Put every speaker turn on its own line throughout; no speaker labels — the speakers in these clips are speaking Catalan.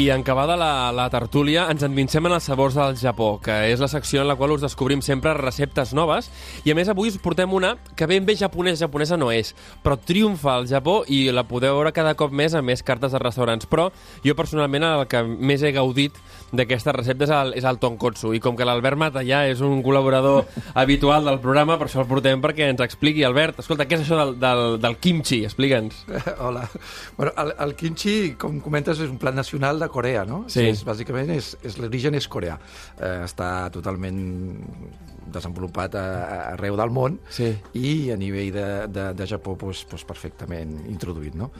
I en acabada la, la tertúlia ens endinsem en els sabors del Japó, que és la secció en la qual us descobrim sempre receptes noves. I a més avui us portem una que ben bé japonesa, japonesa no és, però triomfa al Japó i la podeu veure cada cop més a més cartes de restaurants. Però jo personalment el que més he gaudit d'aquesta recepta és el, és el tonkotsu. I com que l'Albert Matallà és un col·laborador habitual del programa, per això el portem perquè ens expliqui. Albert, escolta, què és això del, del, del kimchi? Explica'ns.
Hola. Bueno, el, el kimchi, com comentes, és un plat nacional de Corea, no?
Sí.
És, bàsicament, és, és l'origen és coreà. Eh, està totalment desenvolupat a, a, arreu del món
Sí.
i a nivell de, de, de Japó pues, pues perfectament introduït, no?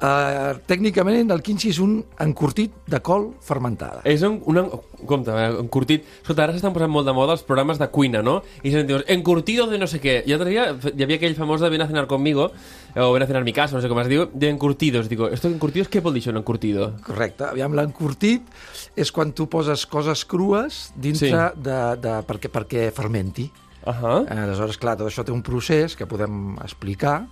Eh, tècnicament, el kimchi és un encurtit de col fermentada.
És un, un, compte, eh, encurtit... Escolta, ara s'estan posant molt de moda els programes de cuina, no? I se'n dius, encurtido de no sé què. I l'altre dia hi havia aquell famós de ven a cenar conmigo, o ven a cenar a mi casa, no sé com es diu, de encurtidos. Digo, esto encurtidos, què vol dir això, un encurtido?
Correcte. Aviam, l'encurtit és quan tu poses coses crues dintre
Sí.
de, de, perquè, perquè fermenti.
Uh -huh.
Eh, Aleshores, clar, tot això té un procés que podem explicar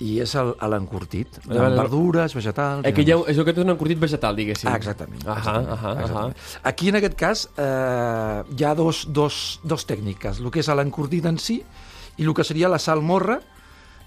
i és l'encurtit,
vale.
verdures, vegetals...
Eh, que hi ha, és el que és un encurtit vegetal, diguéssim.
Ah, exactament.
Ahà,
exactament,
ahà.
exactament. Aquí, en aquest cas, eh, hi ha dos, dos, dos tècniques. El que és l'encurtit en si i el que seria la salmorra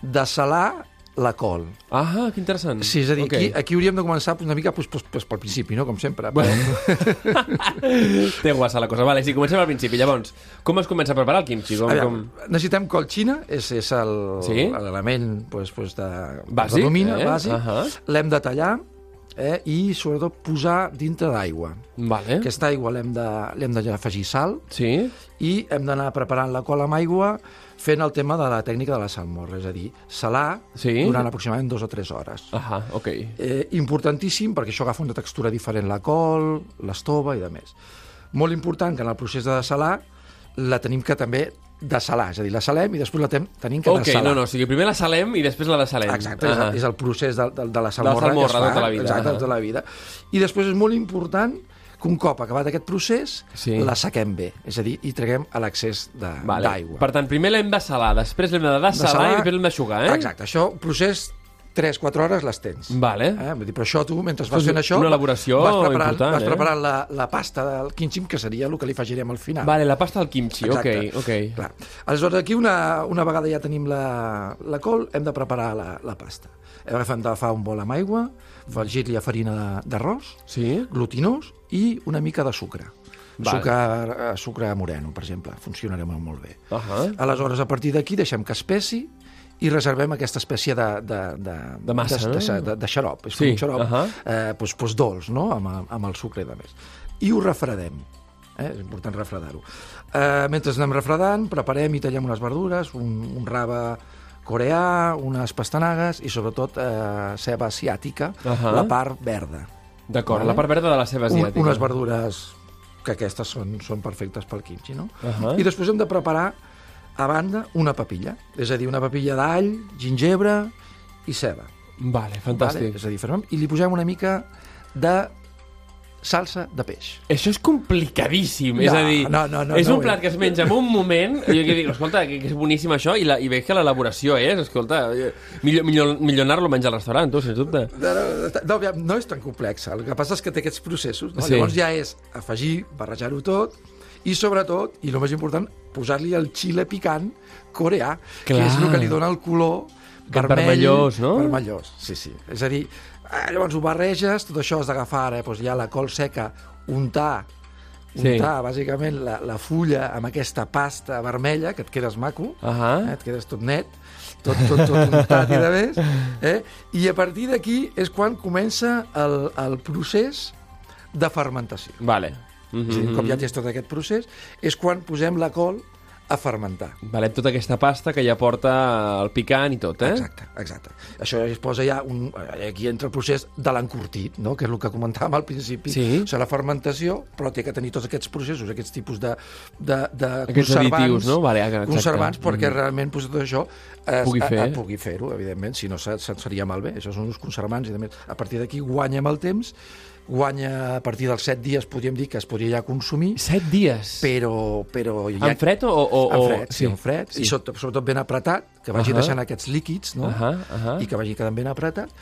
de salar la col.
Ah, que interessant.
Sí, és a dir,
Ok.
aquí, aquí hauríem de començar pues, una mica pues, pues, pues, pel principi, no? com sempre.
Bueno. Té guassa la cosa. Vale, sí, comencem al principi. Llavors, com es comença a preparar el kimchi? Com,
Aviam,
com...
necessitem col xina, és, és el-
Sí?
l'element pues, pues de,
Bàsic,
de domina,
eh?
bàsic.
Ahà.
L'hem de tallar eh? i, sobretot, posar dintre d'aigua.
Vale.
Aquesta aigua l'hem d'afegir sal
Sí?
i hem d'anar preparant la col amb aigua fent el tema de la tècnica de la salmorra, és a dir, salar
Sí.
durant aproximadament dues o tres hores.
Ahà, ok.
Eh, importantíssim perquè això agafa una textura diferent la col, l'estova i de més. Molt important que en el procés de salar la tenim que també desalar, és a dir, la salem i després la tem, tenim que
Ok,
desalar.
no, no, o sigui, primer la salem i després la desalem.
Exacte, és,
Ahà.
el, és el procés de, de, de la salmorra,
salmorra
que es fa,
tota la vida,
Exacte,
ahà.
tota la vida. I després és molt important que un cop acabat aquest procés
Sí.
la saquem bé, és a dir, i treguem a l'accés de-
Vale.
d'aigua.
Per tant, primer l'hem de salar, després l'hem de desalar i després l'hem d'aixugar, eh?
Exacte, això, procés 3-4 hores les tens.
Vale.
Eh? Vull dir, però això tu, mentre vas fent això...
una elaboració
vas preparant,
important,
vas
eh?
preparant la, la pasta del quinxim, que seria el que li afegirem al final.
Vale, la pasta del kimchi,
Exacte.
ok, ok.
Clar. Aleshores, aquí, una, una vegada ja tenim la, la col, hem de preparar la, la pasta. Hem d'agafar un bol amb aigua, afegir-li farina d'arròs,
Sí?
glutinós i una mica de sucre.
Vale.
Sucre, eh, sucre moreno, per exemple, funcionarà molt, molt bé.
Ahà.
Aleshores, a partir d'aquí, deixem que espessi i reservem aquesta espècie de, de, de,
De massa,
de, de,
no?
de, de xarop. És
Sí,
un xarop
ahà.
eh, doncs, doncs dolç, no? amb, amb el sucre i de més. I ho refredem. Eh? És important refredar-ho. Eh, mentre anem refredant, preparem i tallem unes verdures, un, un rave coreà, unes pastanagues i sobretot eh, ceba asiàtica,
Ahà.
la part verda.
D'acord,
Vale.
la part verda de la
Un,
asiàtica.
unes verdures que aquestes són, són perfectes pel kimchi, no?
Ahà.
I després hem de preparar a banda una papilla, és a dir, una papilla d'all, gingebre i ceba.
Vale, fantàstic.
Vale? És a dir, fermem, i li posem una mica de salsa de peix.
Això és complicadíssim, és
No,
a dir,
no, no, no,
és
no
un plat
és.
que es menja en un moment, i jo que dic, escolta, que, que és boníssim això, i, la, i veig que l'elaboració és, escolta, millor, millor, millor anar-lo a menjar al restaurant, tu, sens dubte.
No, no, no, no és tan complex, el que passa és que té aquests processos, no?
Sí.
llavors ja és afegir, barrejar-ho tot, i sobretot, i el més important, posar-li el xile picant coreà,
Clar.
que és el que li dona el color vermell,
vermellós, no?
Vermellós, sí, sí. És a dir, eh, llavors ho barreges, tot això has d'agafar ara, doncs ja la col seca, untar,
Sí.
untar bàsicament la, la fulla amb aquesta pasta vermella, que et quedes maco,
Ahà.
eh, et quedes tot net, tot, tot, tot untat i de més, eh? i a partir d'aquí és quan comença el, el procés de fermentació.
Vale. Mm
És a dir, cop ja tens tot aquest procés, és quan posem la col a fermentar.
Vale, tota aquesta pasta que ja porta el picant i tot, eh?
Exacte, exacte. Això es posa ja un... Aquí entra el procés de l'encurtit, no? que és el que comentàvem al principi.
Sí.
O sigui, la fermentació, però té que tenir tots aquests processos, aquests tipus de, de, de
Aquests
conservants,
additius, no? Vale, exacte.
conservants perquè
Mm.
realment pues, tot això es,
Pugui
a-
fer.
a- pugui fer-ho, evidentment, si no se- se'n seria malbé. Això són uns conservants i de més. A partir d'aquí guanya amb el temps, guanya a partir dels 7 dies, podríem dir que es podria ja consumir,
Set dies.
però... però ja...
En fred o... o, o...
En fred, sí, en fred,
sí.
i sobretot, sobretot ben apretat, que vagi
Ahà.
deixant aquests líquids, no?
Ahà, ahà.
i que vagi quedant ben apretat,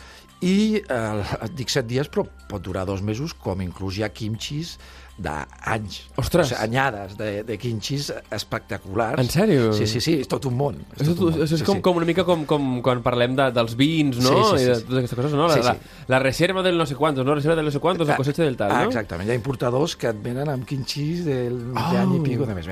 i eh, dic set dies, però pot durar dos mesos, com inclús hi ha kimchis d'anys.
Ostres!
O sigui, anyades de, de kimchis espectaculars.
En sèrio?
Sí, sí, sí, és tot un món. És,
És,
tot un món.
és, és
sí,
com,
sí.
com una mica com, com quan parlem de, dels vins, no?
Sí, sí, sí,
I de totes aquestes coses, no? La,
Sí, sí.
La, la reserva del no sé quantos, no? La reserva del no sé quantos, la cosecha del tal,
Ah,
no?
exactament. Hi ha importadors que et venen amb quinxis del
Oh.
d'any i pico de més.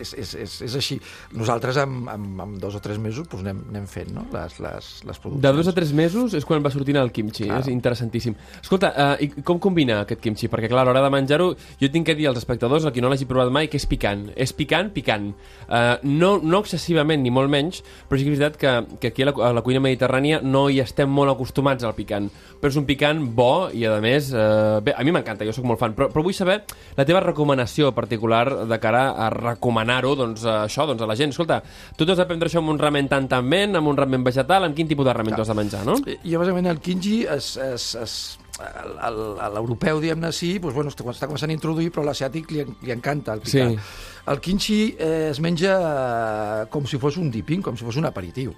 És, és, és, és així. Nosaltres amb, amb, amb dos o tres mesos doncs, anem, anem fent no? les, les, les produccions.
De dos a tres mesos és quan va sortint el kimchi,
Claro.
és interessantíssim. Escolta, uh, i com combina aquest kimchi? Perquè, clar, a l'hora de menjar-ho, jo tinc que dir als espectadors, a qui no l'hagi provat mai, que és picant. És picant, picant. Uh, no, no excessivament, ni molt menys, però sí que és veritat que, que aquí a la, a la cuina mediterrània no hi estem molt acostumats al picant. Però és un picant bo i, a més, uh, bé, a mi m'encanta, jo sóc molt fan, però, però vull saber la teva recomanació particular de cara a recomanar-ho doncs, a això doncs, a la gent. Escolta, tu t'has de prendre això amb un ramen tan tan ben, amb un ramen vegetal, amb quin tipus de ramen t'ho has de menjar, no?
I, bàsicament, el quinji es, es, es, l'europeu, diguem-ne, sí, doncs, bueno, està, està començant a introduir, però l'asiàtic li, li encanta el picant.
Sí.
El quinxi eh, es menja eh, com si fos un dipping, com si fos un aperitiu.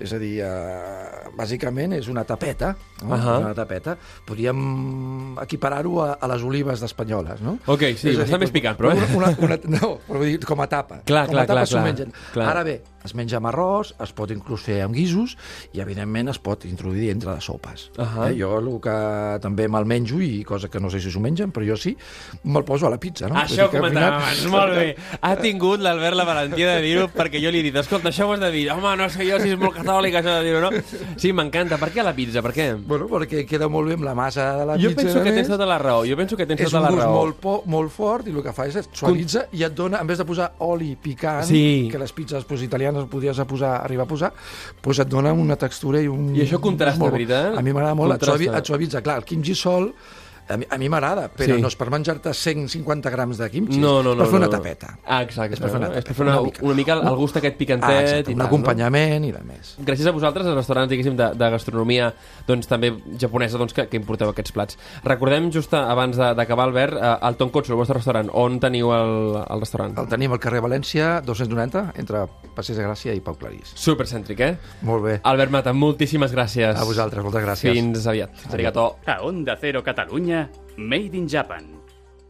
És a dir, eh, bàsicament és una tapeta, no?
Ahà.
una tapeta. Podríem equiparar-ho a, a les olives d'espanyoles, no?
Ok, sí,
És
està més picant, però, eh?
Una, una, una, no, però vull dir, com a tapa.
Clar,
com
clar,
a tapa
clar,
s'ho
clar,
mengen.
clar.
Ara bé, es menja amb arròs, es pot inclús fer amb guisos i, evidentment, es pot introduir dintre de sopes.
Ahà.
Eh, jo el que també me'l menjo, i cosa que no sé si s'ho mengen, però jo sí, me'l poso a la pizza, no?
Això ho comentàvem
final-
abans, molt bé. Ha tingut l'Albert la valentia de dir-ho perquè jo li he dit, escolta, això ho has de dir. Home, no sé jo si és molt catòlic això de dir-ho, no? Sí, m'encanta. Per què la pizza? Per què?
Bueno, perquè queda molt bé amb la massa de la
Jo
pizza.
penso
a
que tens tota la raó. Jo penso que tens
és
tota
un
la
gust
raó.
molt, po, molt fort i el que fa és suavitza i et dona, en vez de posar oli picant,
Sí.
que les pizzas pues, italianes podies a posar, arribar a posar, pues et dona una textura i un...
I això contrasta,
molt bo.
veritat?
A mi m'agrada molt,
Contrasta.
et suavitza. Clar, el kimchi sol a mi, a mi m'agrada, però
Sí.
no és per menjar-te 150 grams de kimchi,
No, no, no.
és per fer
no,
una
no.
tapeta.
Ah, exacte.
És per fer una
És per
tapeta,
fer una,
una mica.
una mica el, gust aquest picantet
Ah, exacte,
i
un
tal,
acompanyament i de més.
no? Gràcies a vosaltres, als restaurants, diguéssim, de, de gastronomia doncs, també japonesa, doncs, que, que importeu aquests plats. Recordem, just abans de- d'acabar, Albert, eh, el Tonkotsu, el vostre restaurant. On teniu el, el restaurant?
El tenim al carrer València, 290, entre Passeig de Gràcia i Pau Clarís.
Supercèntric, eh?
Molt bé.
Albert Mata, moltíssimes gràcies.
A vosaltres, moltes gràcies.
Fins aviat. Arigato.
A Onda Cero Catalunya, Made in Japan.